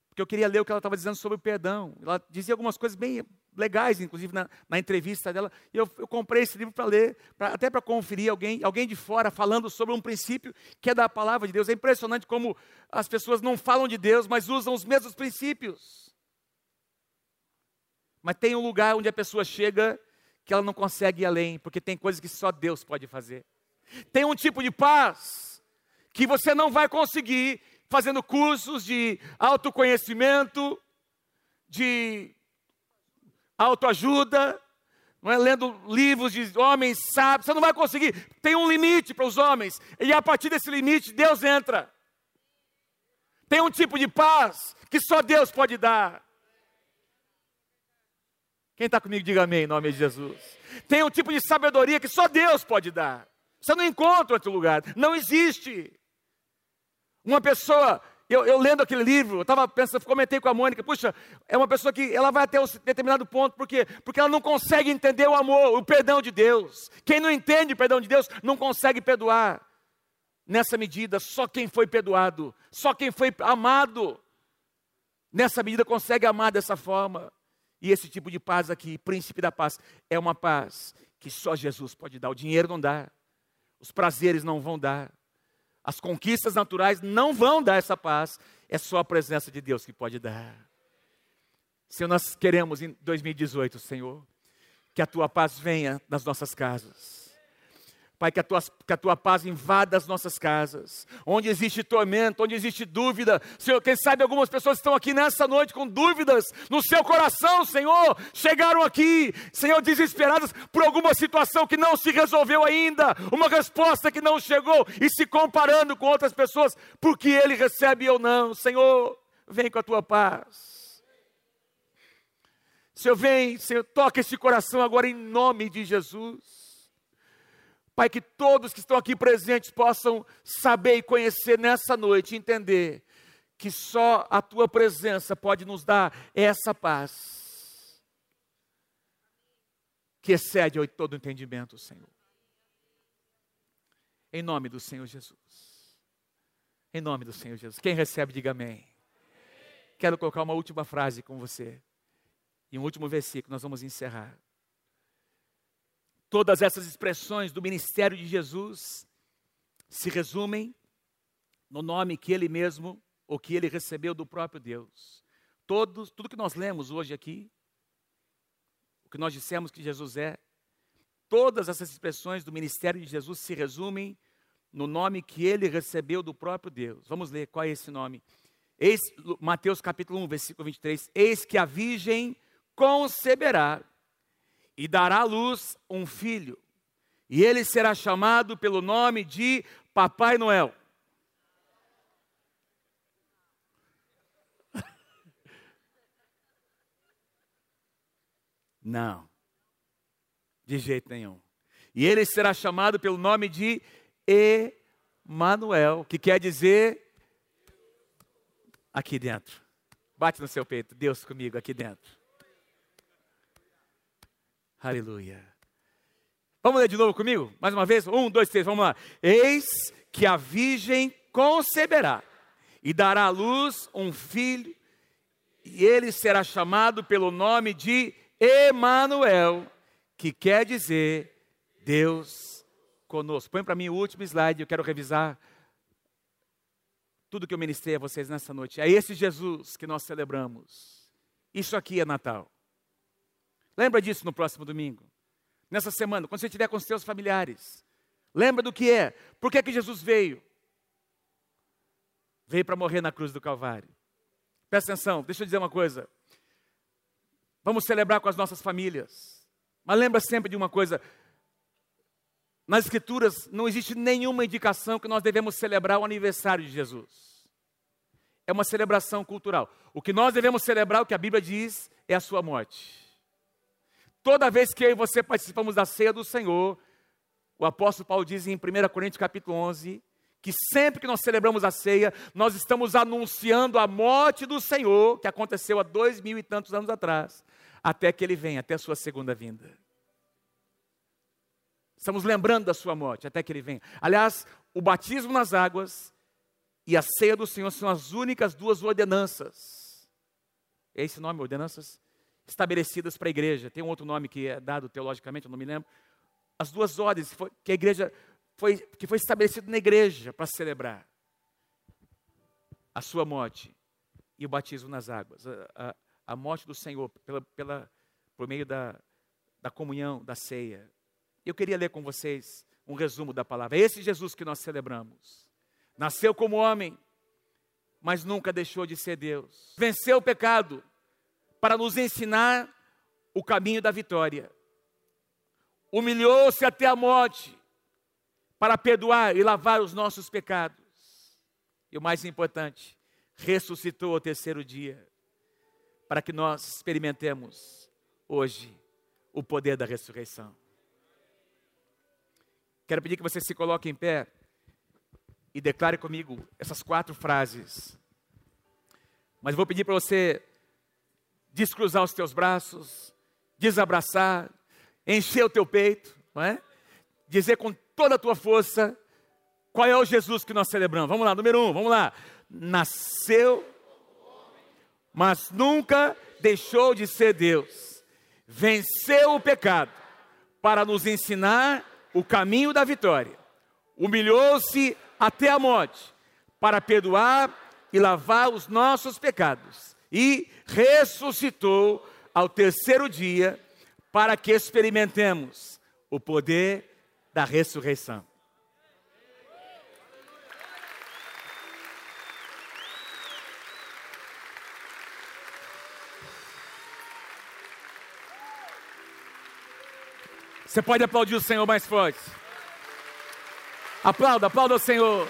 porque eu queria ler o que ela estava dizendo sobre o perdão. Ela dizia algumas coisas bem legais, inclusive na, na entrevista dela, e eu, eu comprei esse livro para ler, pra, até para conferir alguém, alguém de fora falando sobre um princípio que é da palavra de Deus. É impressionante como as pessoas não falam de Deus, mas usam os mesmos princípios. Mas tem um lugar onde a pessoa chega que ela não consegue ir além, porque tem coisas que só Deus pode fazer. Tem um tipo de paz que você não vai conseguir fazendo cursos de autoconhecimento, de autoajuda, não é? lendo livros de homens sábios, você não vai conseguir. Tem um limite para os homens, e a partir desse limite, Deus entra. Tem um tipo de paz que só Deus pode dar. Quem está comigo, diga amém em nome de Jesus. Tem um tipo de sabedoria que só Deus pode dar. Você não encontra outro lugar, não existe. Uma pessoa, eu, eu lendo aquele livro, eu estava pensando, comentei com a Mônica, puxa, é uma pessoa que ela vai até um determinado ponto, por quê? Porque ela não consegue entender o amor, o perdão de Deus. Quem não entende o perdão de Deus não consegue perdoar. Nessa medida, só quem foi perdoado, só quem foi amado, nessa medida consegue amar dessa forma. E esse tipo de paz aqui, príncipe da paz, é uma paz que só Jesus pode dar. O dinheiro não dá, os prazeres não vão dar, as conquistas naturais não vão dar essa paz, é só a presença de Deus que pode dar. Senhor, nós queremos em 2018, Senhor, que a tua paz venha nas nossas casas Pai, que a, tua, que a tua paz invada as nossas casas. Onde existe tormento, onde existe dúvida. Senhor, quem sabe algumas pessoas estão aqui nessa noite com dúvidas no seu coração, Senhor. Chegaram aqui, Senhor, desesperadas por alguma situação que não se resolveu ainda. Uma resposta que não chegou e se comparando com outras pessoas, porque ele recebe ou não. Senhor, vem com a tua paz. Senhor, vem, Senhor, toca esse coração agora em nome de Jesus. Pai, que todos que estão aqui presentes possam saber e conhecer nessa noite, entender que só a tua presença pode nos dar essa paz que excede todo entendimento, Senhor. Em nome do Senhor Jesus. Em nome do Senhor Jesus. Quem recebe, diga amém. Quero colocar uma última frase com você. E um último versículo, nós vamos encerrar. Todas essas expressões do ministério de Jesus se resumem no nome que ele mesmo, ou que ele recebeu do próprio Deus. Todos, tudo que nós lemos hoje aqui, o que nós dissemos que Jesus é, todas essas expressões do ministério de Jesus se resumem no nome que ele recebeu do próprio Deus. Vamos ler qual é esse nome. Eis, Mateus capítulo 1, versículo 23. Eis que a virgem conceberá e dará à luz um filho, e ele será chamado pelo nome de Papai Noel. [LAUGHS] Não, de jeito nenhum. E ele será chamado pelo nome de Emanuel, que quer dizer aqui dentro. Bate no seu peito, Deus comigo aqui dentro. Aleluia. Vamos ler de novo comigo? Mais uma vez? Um, dois, três, vamos lá. Eis que a virgem conceberá e dará à luz um filho, e ele será chamado pelo nome de Emanuel, que quer dizer Deus conosco. Põe para mim o último slide, eu quero revisar tudo que eu ministrei a vocês nessa noite. É esse Jesus que nós celebramos. Isso aqui é Natal. Lembra disso no próximo domingo. Nessa semana, quando você estiver com os seus familiares. Lembra do que é. Por que, é que Jesus veio? Veio para morrer na cruz do Calvário. Presta atenção, deixa eu dizer uma coisa. Vamos celebrar com as nossas famílias. Mas lembra sempre de uma coisa: nas Escrituras não existe nenhuma indicação que nós devemos celebrar o aniversário de Jesus. É uma celebração cultural. O que nós devemos celebrar, o que a Bíblia diz, é a sua morte. Toda vez que eu e você participamos da ceia do Senhor, o apóstolo Paulo diz em 1 Coríntios capítulo 11, que sempre que nós celebramos a ceia, nós estamos anunciando a morte do Senhor, que aconteceu há dois mil e tantos anos atrás, até que Ele venha, até a sua segunda vinda. Estamos lembrando da sua morte, até que Ele venha. Aliás, o batismo nas águas e a ceia do Senhor são as únicas duas ordenanças. É esse nome, ordenanças? Estabelecidas para a igreja. Tem um outro nome que é dado teologicamente, eu não me lembro. As duas ordens que a igreja foi, que foi estabelecido na igreja para celebrar a sua morte e o batismo nas águas, a, a, a morte do Senhor pela, pela, por meio da, da comunhão, da ceia. Eu queria ler com vocês um resumo da palavra. É esse Jesus que nós celebramos. Nasceu como homem, mas nunca deixou de ser Deus. Venceu o pecado para nos ensinar o caminho da vitória. Humilhou-se até a morte para perdoar e lavar os nossos pecados. E o mais importante, ressuscitou ao terceiro dia, para que nós experimentemos hoje o poder da ressurreição. Quero pedir que você se coloque em pé e declare comigo essas quatro frases. Mas vou pedir para você descruzar os teus braços, desabraçar, encher o teu peito, não é? Dizer com toda a tua força qual é o Jesus que nós celebramos. Vamos lá, número um, vamos lá. Nasceu, mas nunca deixou de ser Deus. Venceu o pecado para nos ensinar o caminho da vitória. Humilhou-se até a morte para perdoar e lavar os nossos pecados. E ressuscitou ao terceiro dia para que experimentemos o poder da ressurreição. Você pode aplaudir o Senhor mais forte. Aplauda, aplauda o Senhor.